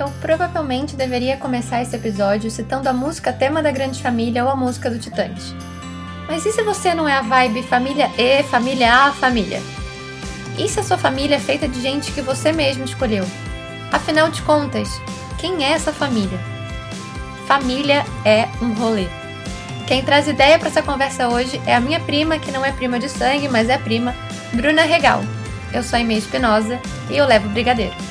Eu provavelmente deveria começar esse episódio citando a música tema da Grande Família ou a música do Titãs. Mas e se você não é a vibe família E, família A, família? E se a sua família é feita de gente que você mesmo escolheu? Afinal de contas, quem é essa família? Família é um rolê. Quem traz ideia para essa conversa hoje é a minha prima, que não é prima de sangue, mas é prima, Bruna Regal. Eu sou a Inês Espinosa e eu levo o brigadeiro.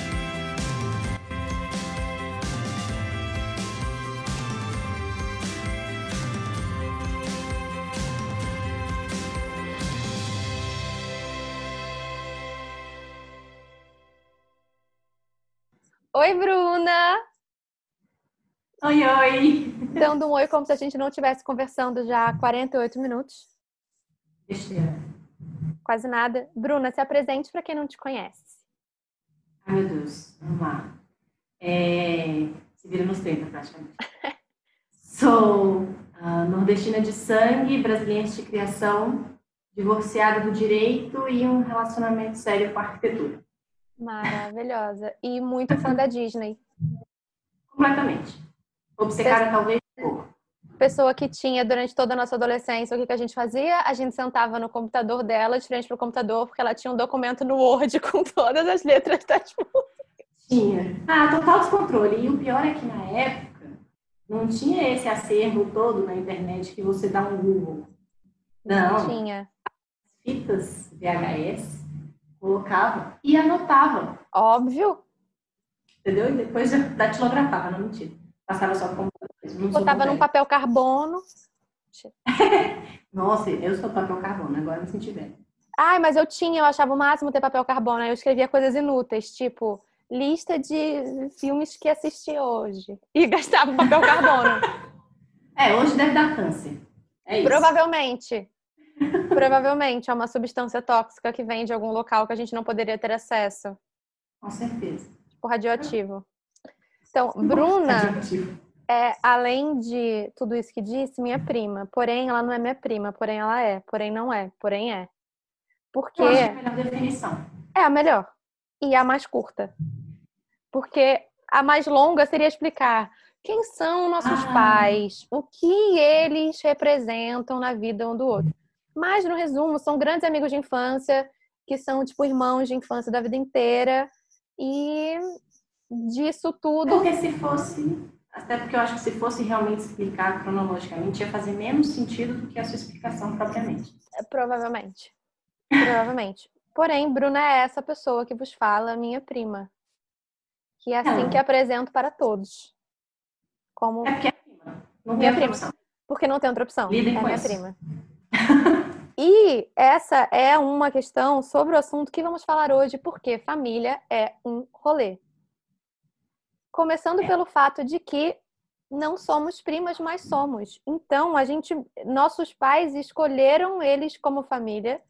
Oi, Bruna! Oi, oi! Dando um oi como se a gente não estivesse conversando já há 48 minutos. Besteira. Quase nada. Bruna, se apresente para quem não te conhece. Ai, meu Deus, vamos lá. É... Se vira nos 30, praticamente. Sou uh, nordestina de sangue, brasileira de criação, divorciada do direito e um relacionamento sério com a arquitetura. Maravilhosa. E muito fã da Disney. Completamente. Obcecada, talvez, pouco. Pessoa que tinha durante toda a nossa adolescência, o que, que a gente fazia? A gente sentava no computador dela, de frente para o computador, porque ela tinha um documento no Word com todas as letras das músicas. Tinha. Ah, total descontrole. E o pior é que na época não tinha esse acervo todo na internet que você dá um Google. Não. Tinha. Fitas VHS colocava e anotava. Óbvio. Entendeu? E depois datilografava, não mentira. Passava só como Botava num papel carbono. Nossa, eu sou papel carbono, agora me senti bem. Ai, mas eu tinha, eu achava o máximo ter papel carbono. Aí eu escrevia coisas inúteis, tipo lista de filmes que assisti hoje. E gastava papel carbono. é, hoje deve dar câncer. É isso. Provavelmente. Provavelmente é uma substância tóxica que vem de algum local que a gente não poderia ter acesso. Com certeza. Tipo radioativo. Então, Bruna radioativo. é, além de tudo isso que disse, minha prima. Porém, ela não é minha prima. Porém, ela é. Porém, não é. Porém, é. Porque. Eu acho a melhor definição. É a melhor. E a mais curta. Porque a mais longa seria explicar quem são nossos ah. pais, o que eles representam na vida um do outro. Mas, no resumo, são grandes amigos de infância, que são, tipo, irmãos de infância da vida inteira. E disso tudo. Porque se fosse. Até porque eu acho que se fosse realmente explicar cronologicamente, ia fazer menos sentido do que a sua explicação propriamente. É, provavelmente. Provavelmente. Porém, Bruna é essa pessoa que vos fala, minha prima. Que é assim que apresento para todos. Como... É porque é prima. Não minha tem prima. Opção. Porque não tem outra opção. Lidem é minha isso. prima. E essa é uma questão sobre o assunto que vamos falar hoje, porque família é um rolê. Começando pelo fato de que não somos primas, mas somos. Então, a gente, nossos pais escolheram eles como família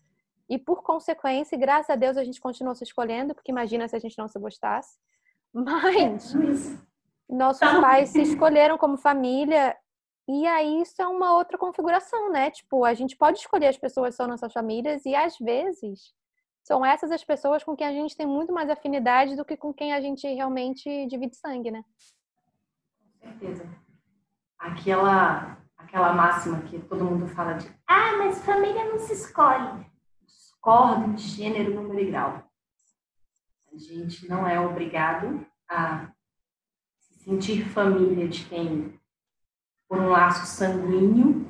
e por consequência, graças a Deus, a gente continuou se escolhendo, porque imagina se a gente não se gostasse. Mas nossos pais se escolheram como família e aí isso é uma outra configuração, né? Tipo, a gente pode escolher as pessoas que são nossas famílias e às vezes são essas as pessoas com quem a gente tem muito mais afinidade do que com quem a gente realmente divide sangue, né? Com certeza. Aquela, aquela máxima que todo mundo fala de ah, mas família não se escolhe. Discordo de gênero, número e grau. A gente não é obrigado a se sentir família de quem por um laço sanguíneo,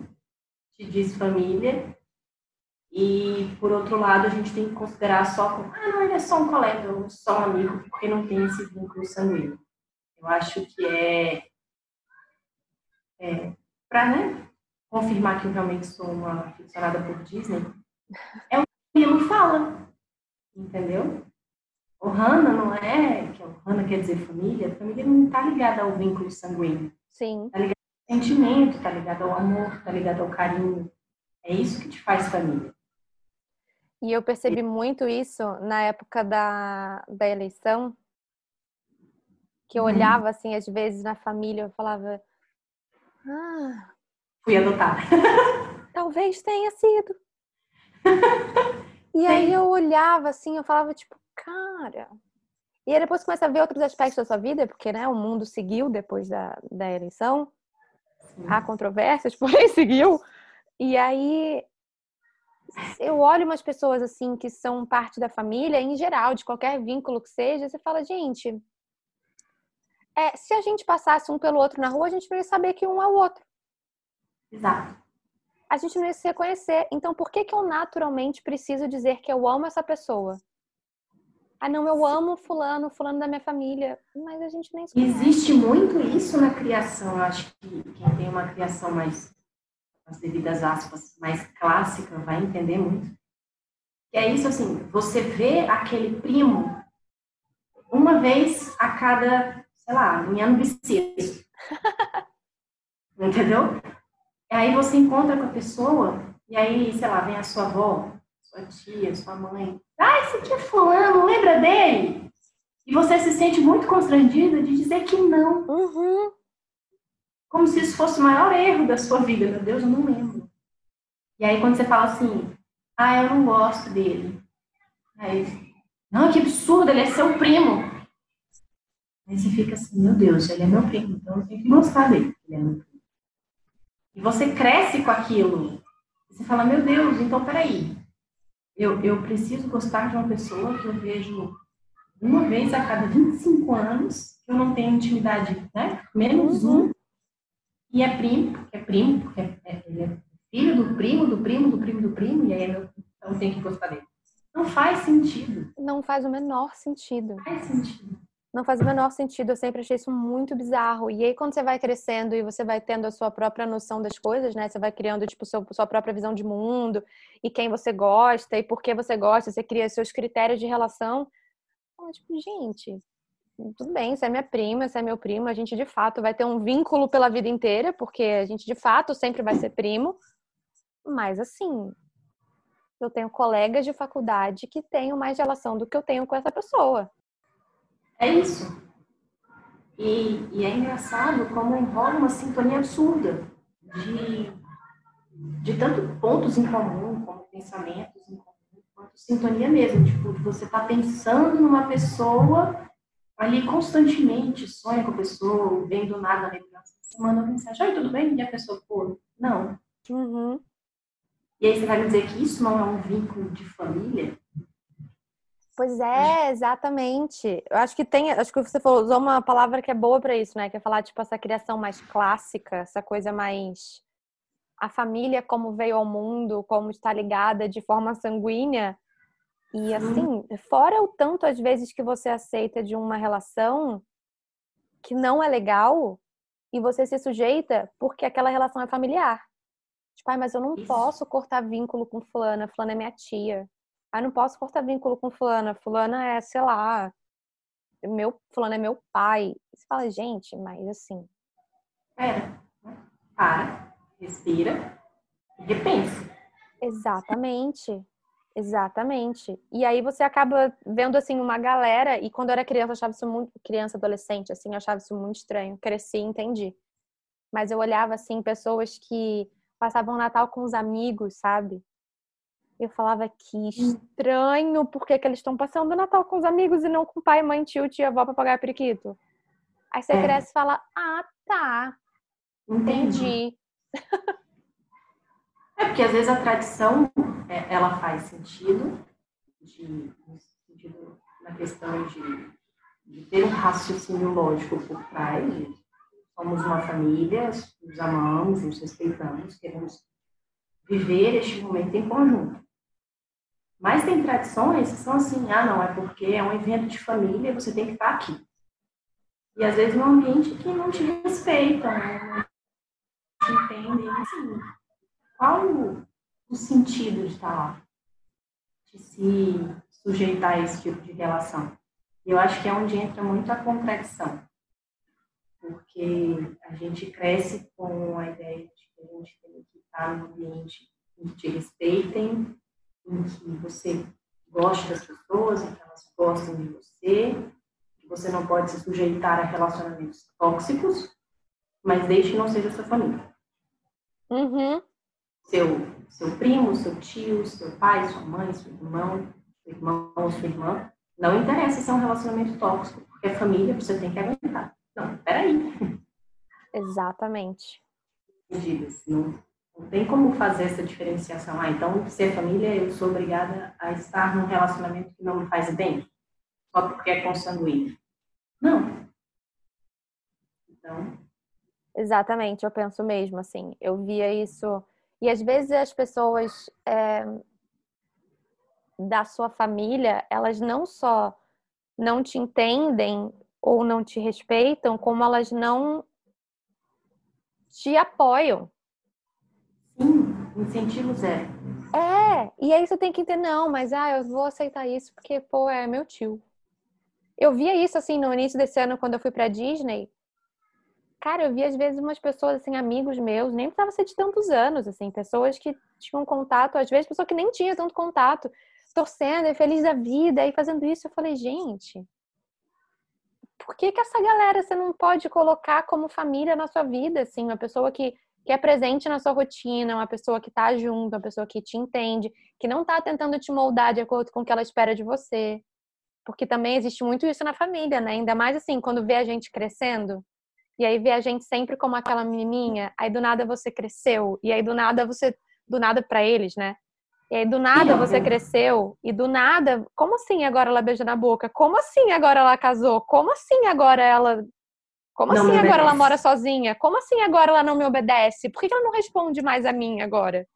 te diz família, e por outro lado a gente tem que considerar só como, ah, não, ele é só um colega, ou só um amigo, porque não tem esse vínculo sanguíneo. Eu acho que é, é para né, confirmar que eu realmente sou uma aficionada por Disney, é o que ele fala, entendeu? O Hannah não é, que o Hannah quer dizer família, a família não está ligada ao vínculo sanguíneo. Sim. Está ligada sentimento, tá ligado ao amor, tá ligado ao carinho. É isso que te faz família. E eu percebi muito isso na época da, da eleição, que eu uhum. olhava assim, às vezes, na família, eu falava. Ah, Fui adotada. Talvez tenha sido. E aí eu olhava assim, eu falava, tipo, cara. E aí depois começa a ver outros aspectos da sua vida, porque né, o mundo seguiu depois da, da eleição. Sim. Há controvérsias, porém seguiu. E aí eu olho umas pessoas assim que são parte da família, em geral, de qualquer vínculo que seja, você fala, gente, é, se a gente passasse um pelo outro na rua, a gente não ia saber que um é o outro. Exato. A gente não ia se reconhecer. Então, por que, que eu naturalmente preciso dizer que eu amo essa pessoa? Ah, não, eu amo fulano, fulano da minha família. Mas a gente nem sabe. Existe muito isso na criação. Eu acho que quem tem uma criação mais, as devidas aspas, mais clássica, vai entender muito. Que é isso assim, você vê aquele primo uma vez a cada, sei lá, em ano bissexto. Entendeu? Aí você encontra com a pessoa, e aí, sei lá, vem a sua avó, sua tia, sua mãe. Ah, esse aqui é fulano, lembra dele? E você se sente muito constrangida de dizer que não. Uhum. Como se isso fosse o maior erro da sua vida. Meu Deus, eu não lembro. E aí quando você fala assim, ah, eu não gosto dele. Aí, não, que absurdo, ele é seu primo. Aí você fica assim, meu Deus, ele é meu primo, então eu tenho que gostar dele. Ele é meu primo. E você cresce com aquilo. Você fala, meu Deus, então peraí eu, eu preciso gostar de uma pessoa que eu vejo uma vez a cada 25 anos, que eu não tenho intimidade, né? Menos uhum. um. E é primo, porque é primo, porque é, é, ele é filho do primo, do primo, do primo, do primo, e aí é meu, então eu tenho que gostar dele. Não faz sentido. Não faz o menor sentido. Não faz sentido. Não faz o menor sentido. Eu sempre achei isso muito bizarro. E aí, quando você vai crescendo e você vai tendo a sua própria noção das coisas, né? Você vai criando, tipo, seu, sua própria visão de mundo e quem você gosta e por que você gosta. Você cria seus critérios de relação. Então, tipo, gente, tudo bem, você é minha prima, você é meu primo. A gente, de fato, vai ter um vínculo pela vida inteira, porque a gente, de fato, sempre vai ser primo. Mas, assim, eu tenho colegas de faculdade que tenham mais relação do que eu tenho com essa pessoa. É isso. E, e é engraçado como enrola uma sintonia absurda de, de tanto pontos em comum, como pensamentos em comum, quanto sintonia mesmo. Tipo, você está pensando numa pessoa ali constantemente, sonha com a pessoa, vem do nada na lembrança, você manda uma mensagem, oi, tudo bem? E a pessoa, pô, não. Uhum. E aí você vai me dizer que isso não é um vínculo de família? Pois é, exatamente. Eu acho que tem, acho que você falou, usou uma palavra que é boa para isso, né? Que é falar tipo essa criação mais clássica, essa coisa mais a família como veio ao mundo, como está ligada de forma sanguínea. E assim, fora o tanto às vezes que você aceita de uma relação que não é legal e você se sujeita porque aquela relação é familiar. Tipo, ai, mas eu não posso cortar vínculo com fulana, fulana é minha tia. Ah, não posso cortar vínculo com fulana. Fulana é, sei lá, meu, fulano é meu pai. Você fala, gente, mas assim. Pera, para, respira e repensa. Exatamente. Exatamente. E aí você acaba vendo assim uma galera, e quando eu era criança, eu achava isso muito, criança, adolescente, assim, eu achava isso muito estranho. Cresci e entendi. Mas eu olhava assim, pessoas que passavam o Natal com os amigos, sabe? Eu falava que hum. estranho, porque que eles estão passando o Natal com os amigos e não com pai, mãe, tio, tia, avó para pagar periquito. Aí você é. cresce e fala, ah, tá. Entendi. É porque às vezes a tradição é, ela faz sentido, de, sentido na questão de, de, ter um raciocínio lógico por trás. Somos uma família, nos amamos, nos respeitamos, queremos viver este momento em conjunto. Mas tem tradições que são assim, ah, não, é porque é um evento de família você tem que estar aqui. E às vezes num ambiente que não te respeita, não te entendem. Assim, qual o, o sentido de estar lá? De se sujeitar a esse tipo de relação? E eu acho que é onde entra muito a contradição. Porque a gente cresce com a ideia de que a gente tem que estar num ambiente que te respeitem, em que você goste das pessoas, em que elas gostem de você, que você não pode se sujeitar a relacionamentos tóxicos, mas desde que não seja sua família. Uhum. Seu, seu primo, seu tio, seu pai, sua mãe, seu irmão, seu irmão ou sua irmã, Não interessa se é um relacionamento tóxico, porque é família, você tem que aguentar. Não, peraí. Exatamente. Não, não tem como fazer essa diferenciação. Ah, então, se é família, eu sou obrigada a estar num relacionamento que não me faz bem, só porque é consanguíneo. Não. Então. Exatamente, eu penso mesmo assim. Eu via isso. E às vezes as pessoas é, da sua família, elas não só não te entendem ou não te respeitam, como elas não te apoiam. Incentivo zero. É, e aí você tem que entender, não, mas ah, eu vou aceitar isso porque, pô, é meu tio. Eu via isso assim no início desse ano quando eu fui pra Disney. Cara, eu via às vezes umas pessoas assim, amigos meus, nem precisava ser de tantos anos, assim, pessoas que tinham contato, às vezes pessoa que nem tinha tanto contato, torcendo e feliz da vida e fazendo isso. Eu falei, gente, por que, que essa galera você não pode colocar como família na sua vida, assim, uma pessoa que, que é presente na sua rotina, uma pessoa que tá junto, uma pessoa que te entende, que não tá tentando te moldar de acordo com o que ela espera de você. Porque também existe muito isso na família, né? Ainda mais assim, quando vê a gente crescendo, e aí vê a gente sempre como aquela menininha, aí do nada você cresceu, e aí do nada você, do nada para eles, né? E aí, do nada você cresceu, e do nada, como assim agora ela beija na boca? Como assim agora ela casou? Como assim agora ela. Como não assim agora ela mora sozinha? Como assim agora ela não me obedece? Por que ela não responde mais a mim agora?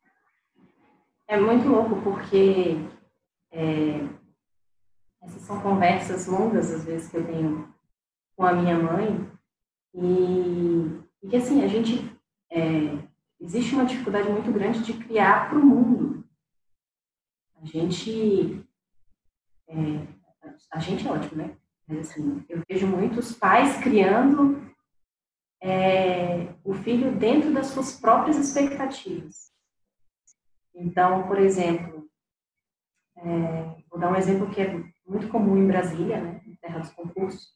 É muito louco, porque é, essas são conversas longas, às vezes, que eu tenho com a minha mãe, e, e que assim, a gente. É, existe uma dificuldade muito grande de criar para o mundo a gente. É, a gente é ótimo, né? Assim, eu vejo muitos pais criando é, o filho dentro das suas próprias expectativas. Então, por exemplo, é, vou dar um exemplo que é muito comum em Brasília, né, em terra dos concursos.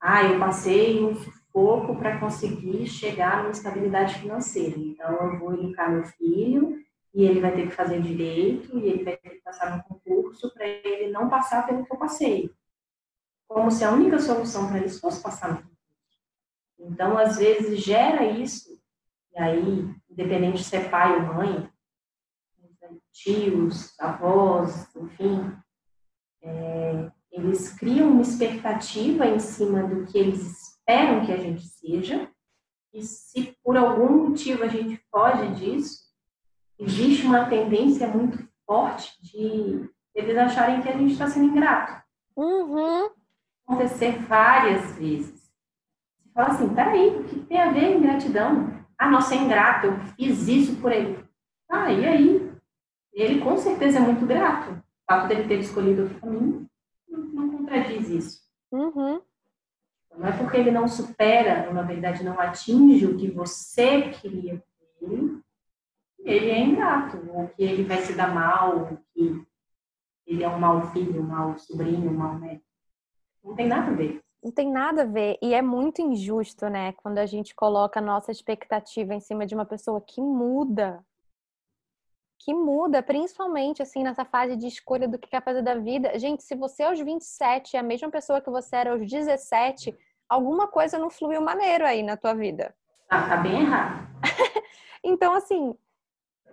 Ah, eu passei um sufoco para conseguir chegar numa estabilidade financeira. Então, eu vou educar meu filho e ele vai ter que fazer direito e ele vai ter que passar no concurso para ele não passar pelo que eu passei. Como se a única solução para eles fosse passar no concurso. Então, às vezes, gera isso, e aí, independente se é pai ou mãe, tios, avós, enfim, é, eles criam uma expectativa em cima do que eles esperam que a gente seja, e se por algum motivo a gente foge disso, existe uma tendência muito forte de eles acharem que a gente está sendo ingrato. Uhum. Acontecer várias vezes. Você fala assim, peraí, o que tem a ver ingratidão? Ah, nossa, é ingrato, eu fiz isso por ele. Ah, e aí? Ele com certeza é muito grato. O fato dele ter escolhido outro caminho não, não contradiz isso. Uhum. Não é porque ele não supera, na verdade não atinge o que você queria ele, ele é ingrato, ou que ele vai se dar mal, ou que ele é um mau filho, um mau sobrinho, um mau neto. Não tem nada a ver. Não tem nada a ver. E é muito injusto, né? Quando a gente coloca a nossa expectativa em cima de uma pessoa que muda. Que muda, principalmente assim nessa fase de escolha do que quer fazer da vida. Gente, se você aos 27 é a mesma pessoa que você era aos 17, alguma coisa não fluiu maneiro aí na tua vida. Ah, tá bem errado. então, assim,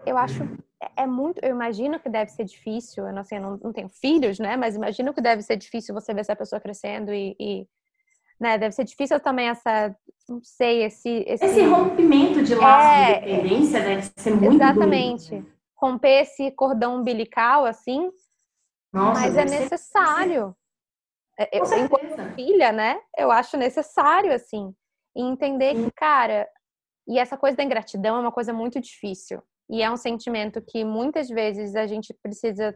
eu acho é, é muito, eu imagino que deve ser difícil, eu não sei, eu não, não tenho filhos, né? Mas imagino que deve ser difícil você ver essa pessoa crescendo e, e né? Deve ser difícil também essa, não sei, esse esse, esse rompimento de laço é, de dependência deve ser muito exatamente romper esse cordão umbilical assim, Nossa, mas é necessário. Ser... É, eu, enquanto filha, né? Eu acho necessário assim e entender que, cara, e essa coisa da ingratidão é uma coisa muito difícil. E é um sentimento que muitas vezes a gente precisa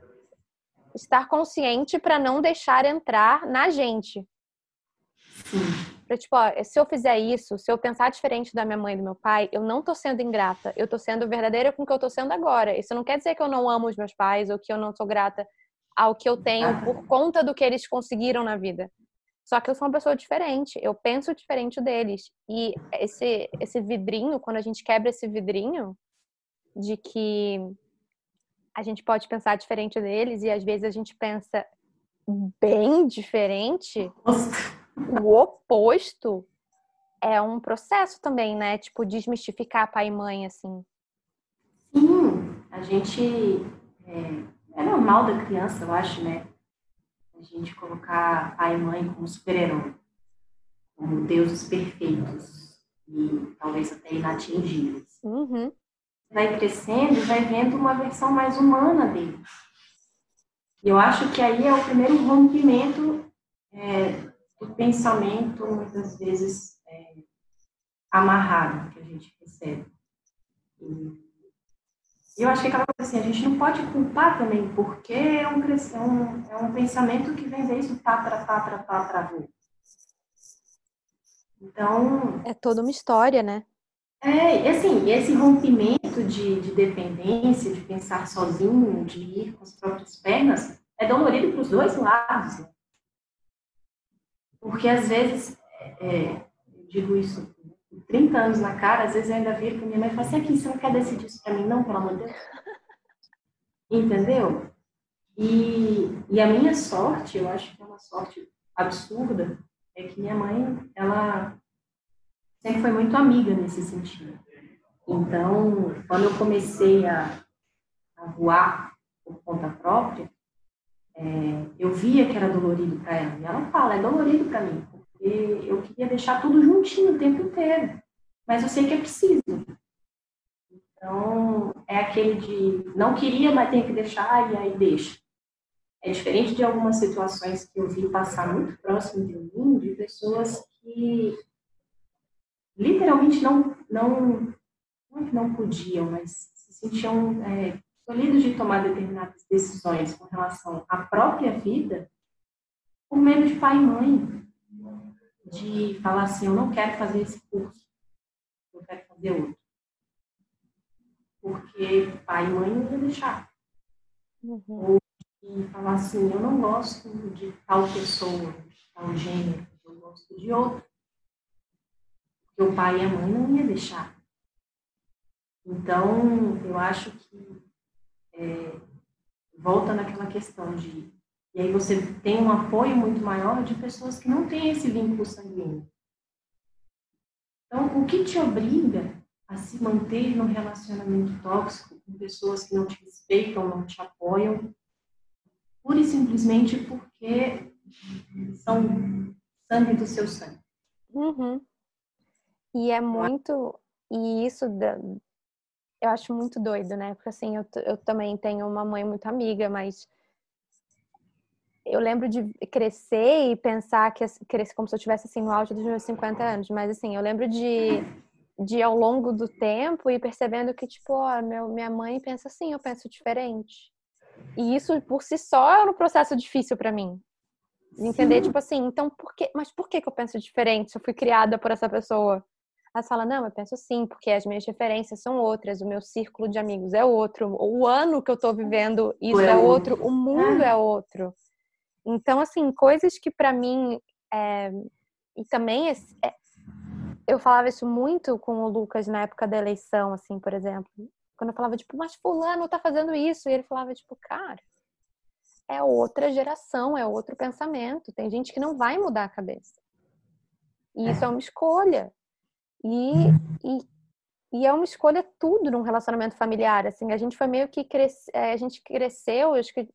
estar consciente para não deixar entrar na gente. Pra, tipo, ó, se eu fizer isso, se eu pensar diferente da minha mãe e do meu pai, eu não tô sendo ingrata. Eu tô sendo verdadeira com o que eu tô sendo agora. Isso não quer dizer que eu não amo os meus pais ou que eu não sou grata ao que eu tenho por conta do que eles conseguiram na vida. Só que eu sou uma pessoa diferente, eu penso diferente deles. E esse, esse vidrinho, quando a gente quebra esse vidrinho, de que a gente pode pensar diferente deles e às vezes a gente pensa bem diferente, o oposto é um processo também, né? Tipo, desmistificar pai e mãe, assim. Sim, a gente. É, é normal da criança, eu acho, né? A gente colocar pai e mãe como super-herói, como deuses perfeitos e talvez até inatingíveis. Uhum. Vai crescendo e vai vendo uma versão mais humana dele. E eu acho que aí é o primeiro rompimento é, do pensamento, muitas vezes, é, amarrado que a gente recebe. E eu acho que aquela coisa assim, a gente não pode culpar também, porque é um, é um, é um pensamento que vem desde o tatra, tatra, tatra, avô. Então... É toda uma história, né? É, assim, esse rompimento de, de dependência, de pensar sozinho, de ir com as próprias pernas, é dolorido para os dois lados. Né? Porque às vezes, é, eu digo isso 30 anos na cara, às vezes eu ainda viro para minha mãe e falo assim, aqui, você não quer decidir isso para mim não, pelo amor de Deus? Entendeu? E, e a minha sorte, eu acho que é uma sorte absurda, é que minha mãe, ela sempre foi muito amiga nesse sentido. Então, quando eu comecei a, a voar por conta própria, é, eu via que era dolorido para ela. E ela fala, é dolorido para mim, porque eu queria deixar tudo juntinho o tempo inteiro. Mas eu sei que é preciso. Então, é aquele de não queria, mas tem que deixar, e aí deixa. É diferente de algumas situações que eu vi passar muito próximo de mim, de pessoas que literalmente não, não, não é que não podiam, mas se sentiam é, tolhidos de tomar determinadas decisões com relação à própria vida por medo de pai e mãe, de falar assim, eu não quero fazer esse curso, eu quero fazer outro. Porque pai e mãe não iam deixar. Uhum. Ou de falar assim, eu não gosto de tal pessoa, de tal gênero, eu gosto de outro o pai e a mãe não iam deixar. Então, eu acho que é, volta naquela questão de. E aí você tem um apoio muito maior de pessoas que não têm esse vínculo sanguíneo. Então, o que te obriga a se manter num relacionamento tóxico com pessoas que não te respeitam, não te apoiam, pura e simplesmente porque são sangue do seu sangue. Uhum. E é muito. E isso eu acho muito doido, né? Porque assim, eu, eu também tenho uma mãe muito amiga, mas eu lembro de crescer e pensar que crescer como se eu estivesse assim no auge dos meus 50 anos, mas assim, eu lembro de de ao longo do tempo e percebendo que tipo, ó, meu, minha mãe pensa assim, eu penso diferente. E isso por si só é um processo difícil para mim. Entender, Sim. tipo assim, então por que, mas por que, que eu penso diferente se eu fui criada por essa pessoa? Ela fala, não, eu penso assim, porque as minhas referências são outras, o meu círculo de amigos é outro, o ano que eu tô vivendo, isso é, é outro, o mundo é outro. Então, assim, coisas que para mim, é... e também é... eu falava isso muito com o Lucas na época da eleição, assim, por exemplo. Quando eu falava, tipo, mas fulano tá fazendo isso, e ele falava, tipo, cara, é outra geração, é outro pensamento. Tem gente que não vai mudar a cabeça. E isso é uma escolha. E, e, e, é uma escolha tudo num relacionamento familiar. Assim, a gente foi meio que cresce, é, a gente cresceu, acho que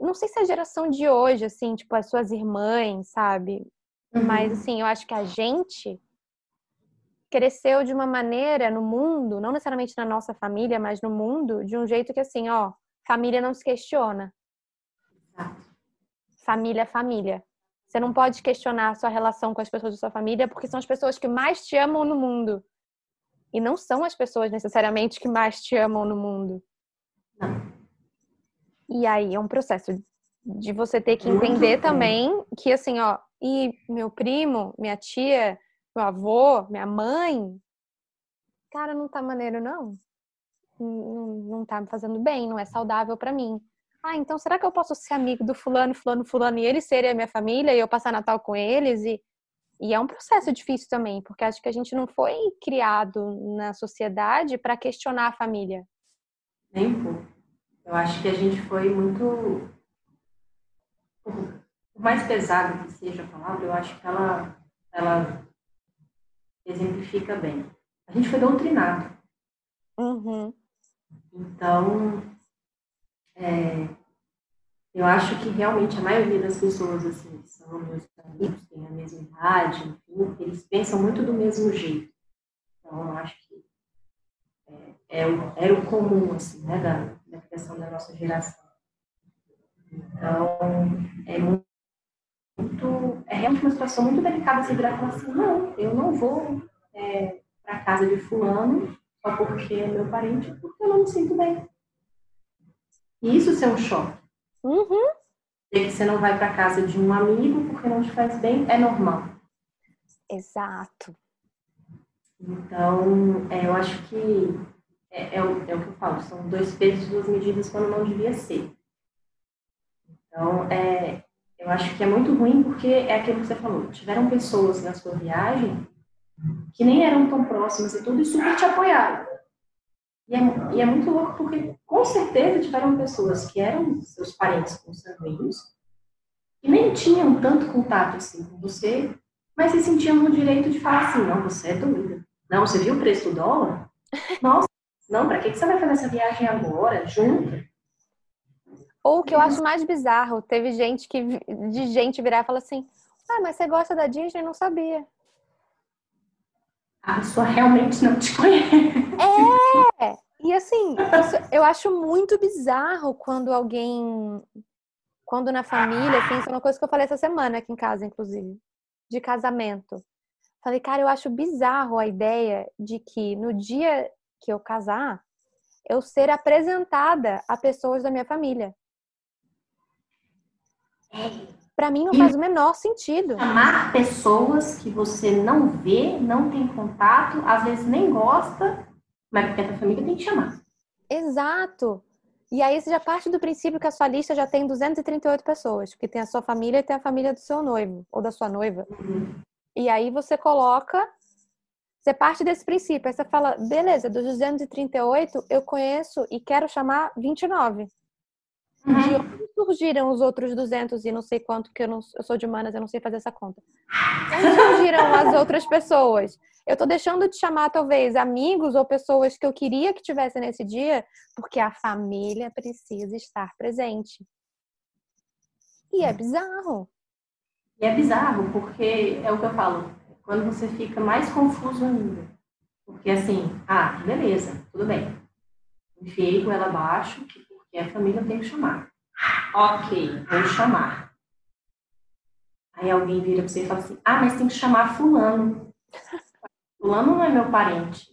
não sei se é a geração de hoje, assim, tipo as suas irmãs, sabe? Uhum. Mas assim, eu acho que a gente cresceu de uma maneira no mundo, não necessariamente na nossa família, mas no mundo, de um jeito que assim, ó, família não se questiona. Família é família. Você não pode questionar a sua relação com as pessoas da sua família, porque são as pessoas que mais te amam no mundo. E não são as pessoas necessariamente que mais te amam no mundo. Não. E aí é um processo de você ter que entender também que assim, ó, e meu primo, minha tia, meu avô, minha mãe, cara, não tá maneiro não. Não, não tá me fazendo bem, não é saudável para mim ah, então será que eu posso ser amigo do fulano, fulano, fulano e eles serem a minha família e eu passar Natal com eles? E, e é um processo difícil também, porque acho que a gente não foi criado na sociedade para questionar a família. Nem pouco. Eu acho que a gente foi muito por mais pesada que seja a palavra, eu acho que ela, ela exemplifica bem. A gente foi doutrinado. Uhum. Então, é, eu acho que realmente a maioria das pessoas, assim, são meus amigos, têm a mesma idade, enfim, eles pensam muito do mesmo jeito. Então, eu acho que é, é o, era o comum, assim, né, da, da criação da nossa geração. Então, é muito, é realmente uma situação muito delicada se virar e falar assim, não, eu não vou é, para casa de fulano só porque é meu parente, porque eu não me sinto bem. E isso ser um choque. Uhum. E que você não vai para casa de um amigo porque não te faz bem, é normal. Exato. Então, é, eu acho que é, é, o, é o que eu falo, são dois pesos e duas medidas quando não devia ser. Então, é, eu acho que é muito ruim porque é aquilo que você falou. Tiveram pessoas na sua viagem que nem eram tão próximas e tudo, e super te apoiaram. E é, e é muito louco porque, com certeza, tiveram pessoas que eram seus parentes consanguíneos, que nem tinham tanto contato assim com você, mas se sentiam no direito de falar assim: não, você é doida. Não, você viu o preço do dólar? Nossa, não, para que, que você vai fazer essa viagem agora, junto? Ou o que eu acho mais bizarro, teve gente que de gente virar e falar assim: Ah, mas você gosta da Disney? Não sabia a pessoa realmente não te conhece. É! E assim, eu acho muito bizarro quando alguém. Quando na família, assim, isso é uma coisa que eu falei essa semana aqui em casa, inclusive, de casamento. Falei, cara, eu acho bizarro a ideia de que no dia que eu casar, eu ser apresentada a pessoas da minha família. É. Para mim não faz o menor sentido. Chamar pessoas que você não vê, não tem contato, às vezes nem gosta, mas porque a família tem que chamar. Exato. E aí você já parte do princípio que a sua lista já tem 238 pessoas, porque tem a sua família e tem a família do seu noivo ou da sua noiva. Uhum. E aí você coloca, você parte desse princípio, aí você fala, beleza, dos 238 eu conheço e quero chamar 29. Uhum. De onde surgiram os outros 200 e não sei quanto, que eu, não, eu sou de humanas, eu não sei fazer essa conta. Surgiram as outras pessoas? Eu tô deixando de chamar, talvez, amigos ou pessoas que eu queria que tivessem nesse dia, porque a família precisa estar presente. E é bizarro. E é bizarro, porque é o que eu falo, quando você fica mais confuso ainda. Porque assim, ah, beleza, tudo bem. Enfiei com ela abaixo, que porque a família tem que chamar. Ok, vou chamar. Aí alguém vira para você e fala assim: ah, mas tem que chamar Fulano. Fulano não é meu parente.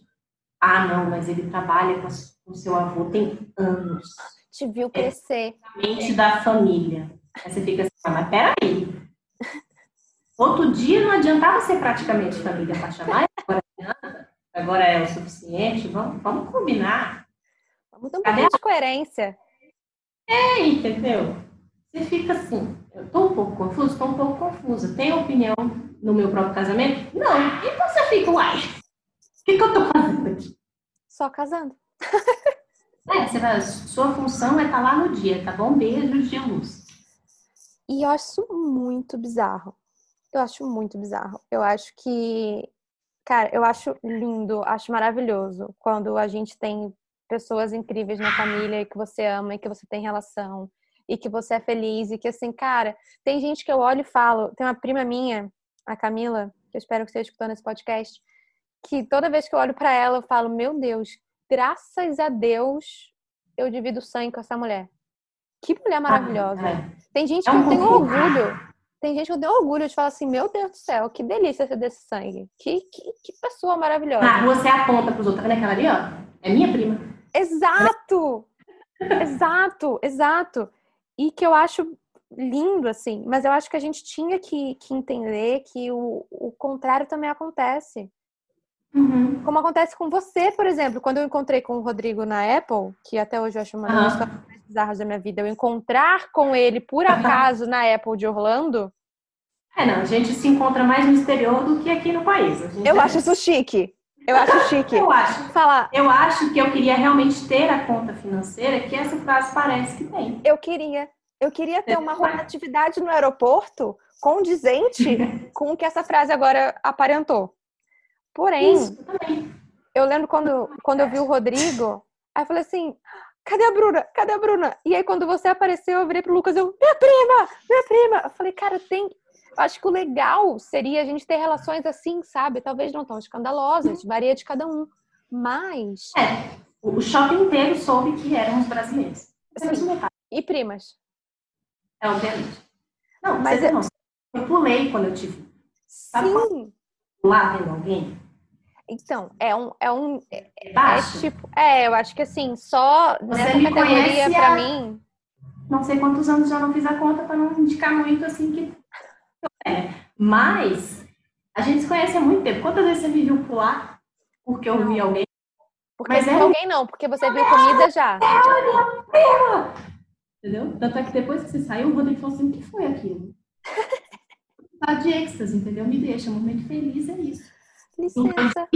Ah, não, mas ele trabalha com seu avô tem anos. Te viu crescer. É mente da família. Aí você fica assim: ah, mas peraí. Outro dia não adiantava ser praticamente família para chamar, agora adianta. Agora é o suficiente. Vamos, vamos combinar. Vamos ter um pouquinho de coerência. É, entendeu? Você fica assim, eu tô um pouco confuso, estou um pouco confusa. Tem opinião no meu próprio casamento? Não. Então você fica, uai, o que, que eu tô fazendo aqui? Só casando. é, você vai, sua função é estar tá lá no dia, tá bom? Beijos de luz. E eu acho muito bizarro. Eu acho muito bizarro. Eu acho que, cara, eu acho lindo, acho maravilhoso quando a gente tem pessoas incríveis na família e que você ama e que você tem relação e que você é feliz e que assim, cara, tem gente que eu olho e falo, tem uma prima minha, a Camila, que eu espero que esteja escutando esse podcast, que toda vez que eu olho para ela eu falo, meu Deus, graças a Deus eu divido sangue com essa mulher. Que mulher maravilhosa. Tem gente é que eu tenho orgulho. Tem gente que eu tenho orgulho de falar assim, meu Deus do céu, que delícia ser desse sangue. Que, que, que pessoa maravilhosa. Ah, você aponta pros outros, tá vendo aquela ali, ó? É minha prima. Exato! exato, exato. E que eu acho lindo, assim, mas eu acho que a gente tinha que, que entender que o, o contrário também acontece. Uhum. Como acontece com você, por exemplo, quando eu encontrei com o Rodrigo na Apple, que até hoje eu acho uma das histórias mais bizarras da minha vida, eu encontrar com ele por acaso na Apple de Orlando. É, não, a gente se encontra mais no exterior do que aqui no país. Eu é... acho isso chique. Eu acho chique. Eu acho. Falar. Eu acho que eu queria realmente ter a conta financeira que essa frase parece que tem. Eu queria. Eu queria ter uma rotatividade no aeroporto condizente com o que essa frase agora aparentou. Porém, Isso, eu lembro quando, quando eu vi o Rodrigo, aí eu falei assim: cadê a Bruna? Cadê a Bruna? E aí, quando você apareceu, eu virei pro Lucas, eu, minha prima, minha prima. Eu falei, cara, tem. Acho que o legal seria a gente ter relações assim, sabe? Talvez não tão escandalosas, varia de cada um. Mas. É, o shopping inteiro soube que éramos brasileiros. Sim. E primas. É, obviamente. Não, mas eu, eu pulei quando eu tive. Sabe Sim. Lá vendo alguém? Então, é um. É, um, é, é, tipo. É, eu acho que assim, só Você nessa categoria pra há... mim. Não sei quantos anos já não fiz a conta para não indicar muito assim que. É. Mas a gente se conhece há muito tempo. Quantas vezes você me viu pular porque eu vi alguém? Porque Mas é... alguém não, porque você viu comida já. É, Entendeu? Tanto é que depois que você saiu, o Rodrigo falou assim: o que foi aquilo? tá de êxtase, entendeu? Me deixa, um momento feliz é isso. Licença.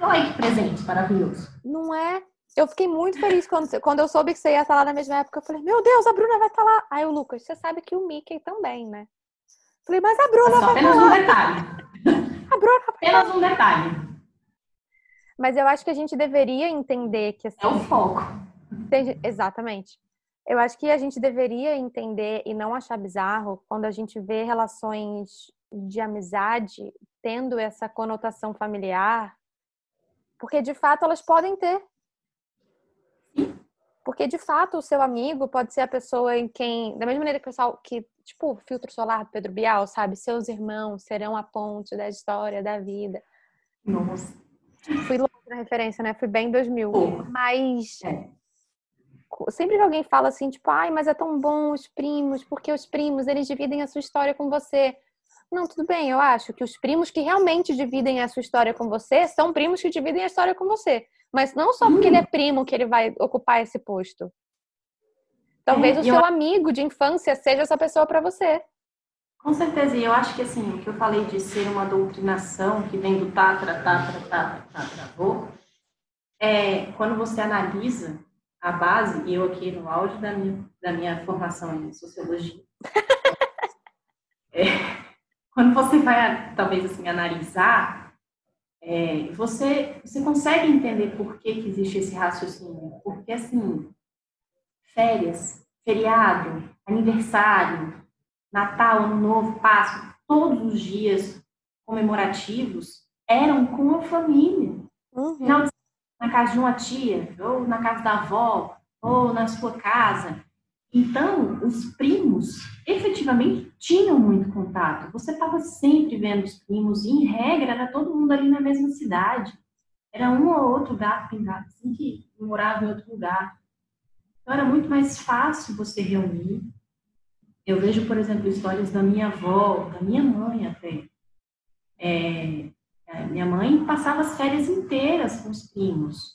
Olha que presente maravilhoso. Não é? Eu fiquei muito feliz quando, quando eu soube que você ia estar lá na mesma época. Eu falei, meu Deus, a Bruna vai estar lá. Aí o Lucas, você sabe que o Mickey também, né? Falei, mas a Bruna é vai apenas estar um detalhe. A Bruna Apenas um detalhe. Mas eu acho que a gente deveria entender que assim, É o foco. Exatamente. Eu acho que a gente deveria entender e não achar bizarro quando a gente vê relações de amizade tendo essa conotação familiar, porque de fato elas podem ter. Porque de fato o seu amigo pode ser a pessoa em quem, da mesma maneira que o pessoal que, tipo, filtro solar do Pedro Bial, sabe? Seus irmãos serão a ponte da história da vida. Nossa. Fui longe na referência, né? Fui bem em 2000. Mas é sempre que alguém fala assim, tipo, ai, mas é tão bom os primos, porque os primos, eles dividem a sua história com você. Não, tudo bem, eu acho que os primos que realmente dividem a sua história com você são primos que dividem a história com você. Mas não só porque hum. ele é primo que ele vai ocupar esse posto. Talvez é, o seu eu... amigo de infância seja essa pessoa para você. Com certeza, e eu acho que assim, o que eu falei de ser uma doutrinação que vem do tatra, tatra, tatra, tatra, avô, é quando você analisa a base, e eu aqui no áudio da minha, da minha formação em sociologia, é, quando você vai, talvez assim, analisar, é, você, você consegue entender por que, que existe esse raciocínio. Porque, assim, férias, feriado, aniversário, Natal, Ano Novo, Páscoa, todos os dias comemorativos eram com a família. Uhum. Na casa de uma tia, ou na casa da avó, ou na sua casa. Então, os primos efetivamente tinham muito contato. Você estava sempre vendo os primos, e em regra era todo mundo ali na mesma cidade. Era um ou outro gato pingado, assim, que morava em outro lugar. Então, era muito mais fácil você reunir. Eu vejo, por exemplo, histórias da minha avó, da minha mãe até. É, minha mãe passava as férias inteiras com os primos.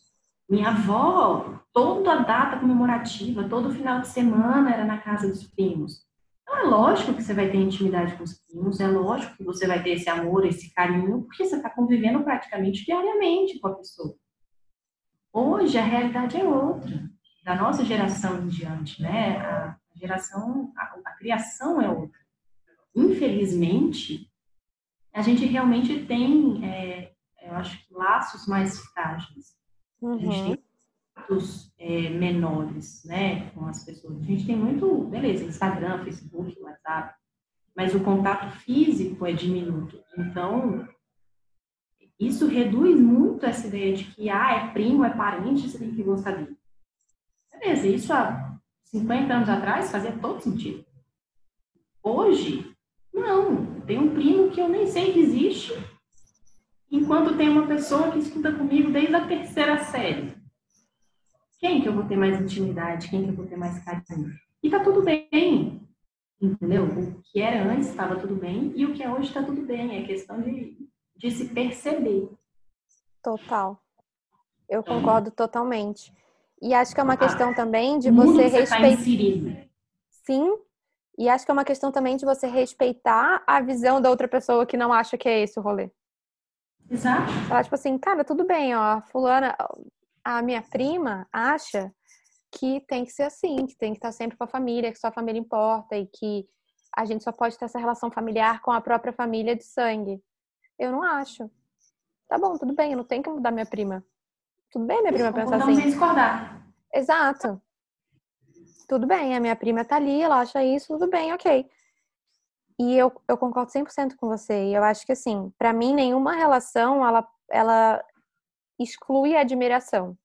Minha avó, toda a data comemorativa, todo final de semana era na casa dos primos. Então é lógico que você vai ter intimidade com os primos, é lógico que você vai ter esse amor, esse carinho, porque você está convivendo praticamente diariamente com a pessoa. Hoje a realidade é outra, da nossa geração em diante, né? A geração, a, a criação é outra. Infelizmente, a gente realmente tem, é, eu acho que laços mais frágeis. Uhum. A gente tem laços é, menores, né, com as pessoas. A gente tem muito, beleza, Instagram, Facebook, WhatsApp, mas o contato físico é diminuto. Então, isso reduz muito essa ideia de que, ah, é primo, é parente, você tem que gostar dele. Beleza, isso há 50 anos atrás fazia todo sentido. Hoje, não, tem um primo que eu nem sei que existe, enquanto tem uma pessoa que estuda comigo desde a terceira série. Quem que eu vou ter mais intimidade? Quem que eu vou ter mais carinho? E tá tudo bem, entendeu? O que era antes estava tudo bem e o que é hoje está tudo bem. É questão de, de se perceber. Total. Eu então, concordo totalmente. E acho que é uma questão também de você tá respeitar. Tá Sim, e acho que é uma questão também de você respeitar a visão da outra pessoa que não acha que é esse o rolê. Exato. Falar, tipo assim, cara, tudo bem, ó, fulana, a minha prima acha que tem que ser assim, que tem que estar sempre com a família, que sua família importa e que a gente só pode ter essa relação familiar com a própria família de sangue. Eu não acho. Tá bom, tudo bem, eu não tenho que mudar minha prima. Tudo bem, minha prima pensar assim. sem discordar. Exato. Tudo bem, a minha prima tá ali, ela acha isso, tudo bem, ok. E eu, eu concordo 100% com você. E eu acho que, assim, para mim, nenhuma relação, ela, ela exclui a admiração.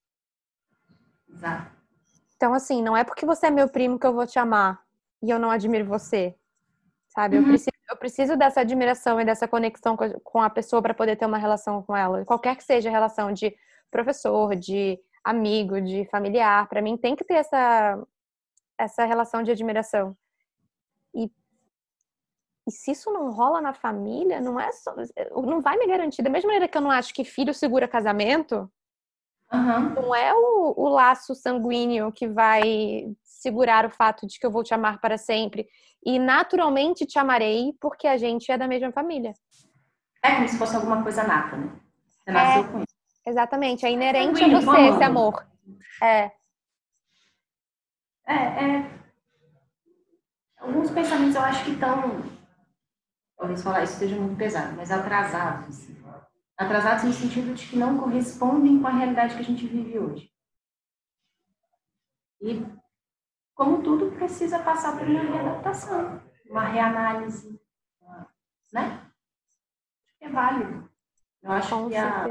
Exato. Então, assim, não é porque você é meu primo que eu vou te amar e eu não admiro você. Sabe? Uhum. Eu, preciso, eu preciso dessa admiração e dessa conexão com a pessoa para poder ter uma relação com ela. Qualquer que seja a relação de professor, de amigo, de familiar, para mim tem que ter essa, essa relação de admiração. E, e se isso não rola na família, não é só, não vai me garantir. Da mesma maneira que eu não acho que filho segura casamento, Uhum. Não é o, o, laço sanguíneo que vai segurar o fato de que eu vou te amar para sempre. E naturalmente te amarei porque a gente é da mesma família. É como se fosse alguma coisa nata, né? Você nasceu é, com. Exatamente, é inerente a você esse amor. É. É, é. Alguns pensamentos eu acho que estão. Talvez falar isso esteja muito pesado, mas atrasados. Assim atrasados no sentido de que não correspondem com a realidade que a gente vive hoje. E, como tudo, precisa passar por uma readaptação, uma reanálise, né? É válido. Eu acho com que a,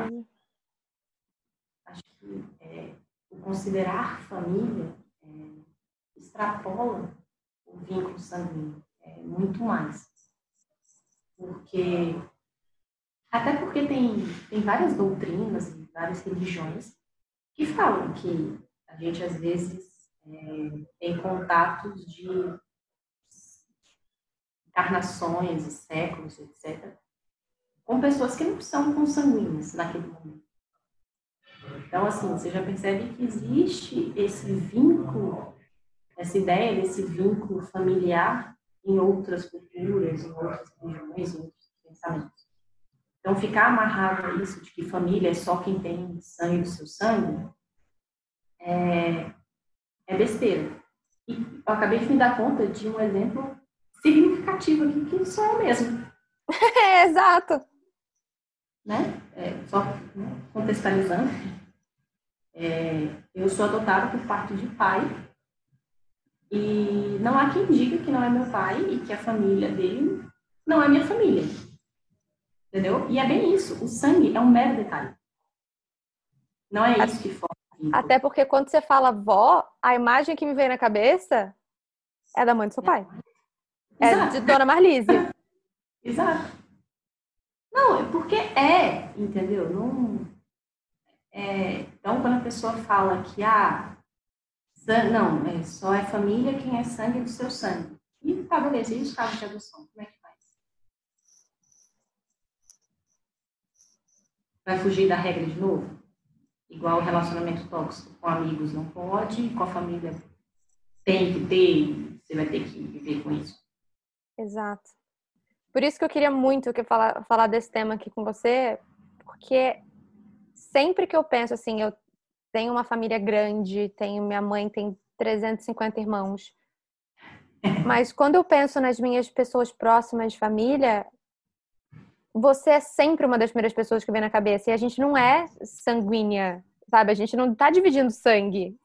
acho que é, o considerar família é, extrapola o vínculo sanguíneo, é muito mais. Porque até porque tem, tem várias doutrinas várias religiões que falam que a gente, às vezes, é, tem contatos de encarnações e séculos, etc., com pessoas que não são consanguíneas naquele momento. Então, assim, você já percebe que existe esse vínculo, essa ideia desse vínculo familiar em outras culturas, em outras religiões, em outros pensamentos. Então, ficar amarrado a isso de que família é só quem tem sangue do seu sangue é, é besteira. E eu acabei de me dar conta de um exemplo significativo aqui, que sou eu mesmo. É, exato. Né? É, só né, contextualizando, é, eu sou adotada por parte de pai e não há quem diga que não é meu pai e que a família dele não é minha família. Entendeu? E é bem isso. O sangue é um mero detalhe. Não é isso que forma. Até porque quando você fala vó, a imagem que me vem na cabeça é da mãe do seu pai. É, de Dona Marlise. Exato. Não, é porque é, entendeu? Não, é, então, quando a pessoa fala que ah, não, é, só é família quem é sangue do seu sangue. E tá, beleza, e os casos de adoção? Como é que vai fugir da regra de novo? Igual relacionamento tóxico com amigos não pode, com a família tem que ter, você vai ter que viver com isso. Exato. Por isso que eu queria muito que falar, falar desse tema aqui com você, porque sempre que eu penso assim, eu tenho uma família grande, tenho minha mãe tem 350 irmãos. Mas quando eu penso nas minhas pessoas próximas de família, você é sempre uma das primeiras pessoas que vem na cabeça. E a gente não é sanguínea, sabe? A gente não tá dividindo sangue.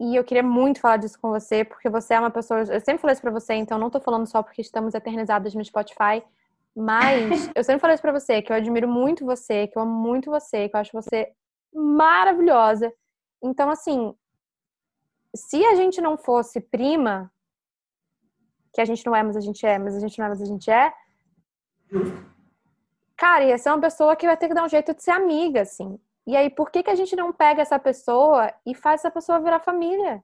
E eu queria muito falar disso com você, porque você é uma pessoa. Eu sempre falei isso pra você, então não tô falando só porque estamos eternizadas no Spotify. Mas eu sempre falei isso pra você, que eu admiro muito você, que eu amo muito você, que eu acho você maravilhosa. Então, assim, se a gente não fosse prima, que a gente não é, mas a gente é, mas a gente não é, mas a gente é, Cara, ia ser uma pessoa que vai ter que dar um jeito de ser amiga, assim. E aí, por que, que a gente não pega essa pessoa e faz essa pessoa virar família?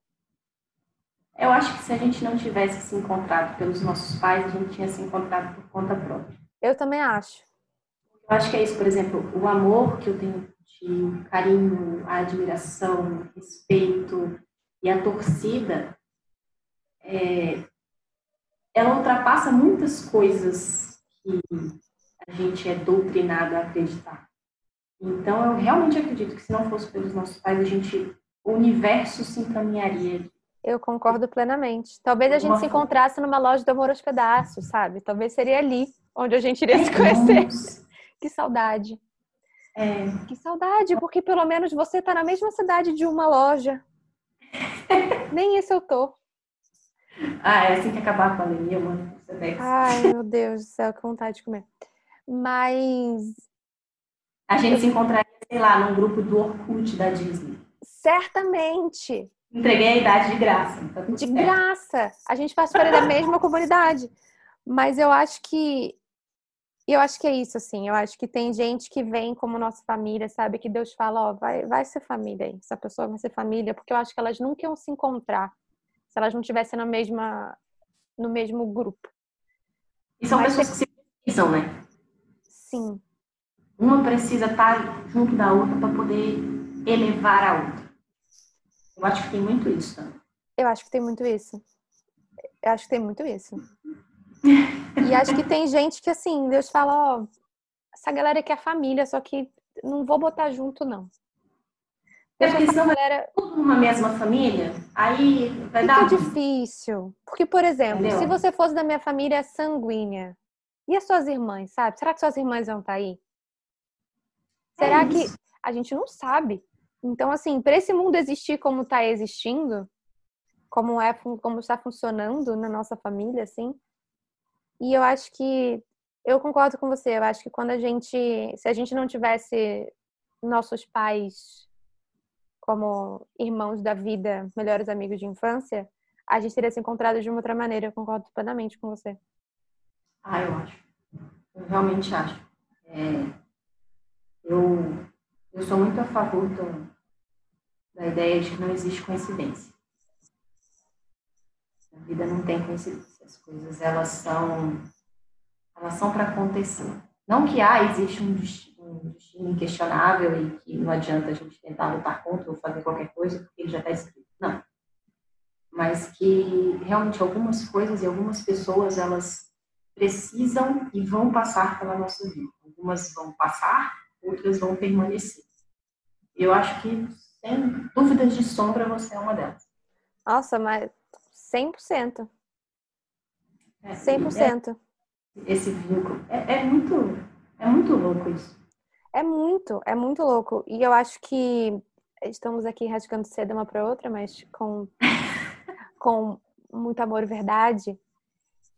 Eu acho que se a gente não tivesse se encontrado pelos nossos pais, a gente tinha se encontrado por conta própria. Eu também acho. Eu acho que é isso, por exemplo, o amor que eu tenho de carinho, a admiração, respeito e a torcida, é, ela ultrapassa muitas coisas que a gente é doutrinado a acreditar. Então, eu realmente acredito que se não fosse pelos nossos pais, a gente o universo se encaminharia. Eu concordo plenamente. Talvez a gente se encontrasse numa loja do Amor aos Pedaços, sabe? Talvez seria ali onde a gente iria se conhecer. que saudade. É. Que saudade, porque pelo menos você tá na mesma cidade de uma loja. Nem isso eu tô. Ah, é assim que acabar a pandemia, mano. Ai, meu Deus do céu, que vontade de comer. Mas. A gente se encontraria, sei lá, num grupo do Orkut da Disney. Certamente. Entreguei a idade de graça. Tá de certo. graça. A gente participaria da mesma comunidade. Mas eu acho que. Eu acho que é isso, assim. Eu acho que tem gente que vem como nossa família, sabe? Que Deus fala, ó, vai, vai ser família aí. Essa pessoa vai ser família, porque eu acho que elas nunca iam se encontrar se elas não estivessem na mesma, no mesmo grupo. E são Mas pessoas que se precisam, né? Sim. Uma precisa estar junto da outra para poder elevar a outra. Eu acho que tem muito isso também. Eu acho que tem muito isso. Eu acho que tem muito isso. E acho que tem gente que, assim, Deus fala, ó, essa galera aqui é família, só que não vou botar junto, não. É porque senão galera... tudo numa mesma família, aí vai Fica dar... difícil. Porque, por exemplo, Entendeu? se você fosse da minha família sanguínea, e as suas irmãs, sabe? Será que suas irmãs vão estar tá aí? Será é que a gente não sabe? Então, assim, para esse mundo existir como está existindo, como é, como está funcionando na nossa família, assim, e eu acho que eu concordo com você. Eu acho que quando a gente, se a gente não tivesse nossos pais como irmãos da vida, melhores amigos de infância, a gente teria se encontrado de uma outra maneira. Eu concordo plenamente com você. Ah, eu acho. Eu realmente acho. É, eu, eu sou muito a favor do, da ideia de que não existe coincidência. A vida não tem coincidência. As coisas, elas são, elas são para acontecer. Não que, ah, existe um destino inquestionável e que não adianta a gente tentar lutar contra ou fazer qualquer coisa porque ele já está escrito. Não. Mas que realmente algumas coisas e algumas pessoas elas precisam e vão passar pela nossa vida. Algumas vão passar, outras vão permanecer. Eu acho que, sem dúvidas de sombra, você é uma delas. Nossa, mas 100%. É, 100%. É, esse vínculo. É, é, muito, é muito louco isso. É muito, é muito louco. E eu acho que estamos aqui rasgando cedo uma para outra, mas com, com muito amor e verdade.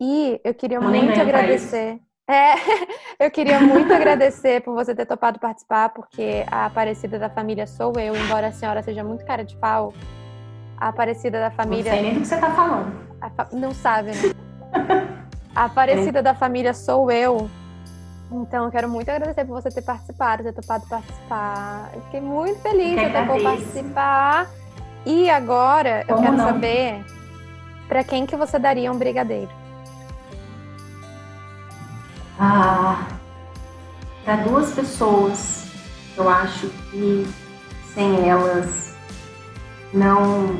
E eu queria muito agradecer. É, eu queria muito agradecer por você ter topado participar, porque a Aparecida da família sou eu, embora a senhora seja muito cara de pau. A Aparecida da família. Não sei nem do que você tá falando. Fa... Não sabe, né? A Aparecida é. da família sou eu, então, eu quero muito agradecer por você ter participado, ter topado participar. Eu fiquei muito feliz de ter participar. E agora Como eu quero não? saber para quem que você daria um brigadeiro? Ah, para duas pessoas, eu acho que sem elas não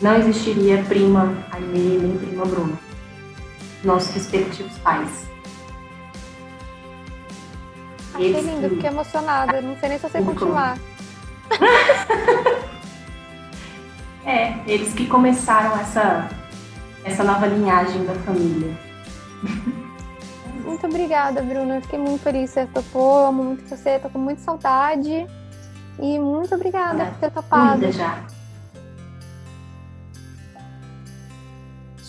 não existiria prima Aimee nem prima Bruna, nossos respectivos pais. Achei lindo, fiquei emocionada. Não sei nem se eu sei continuar. é, eles que começaram essa, essa nova linhagem da família. Muito obrigada, Bruna. Eu fiquei muito feliz que você topou. Amo muito você. Tô com muita saudade. E muito obrigada por ter topado. já.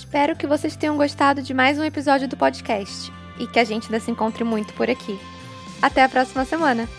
Espero que vocês tenham gostado de mais um episódio do podcast e que a gente ainda se encontre muito por aqui. Até a próxima semana!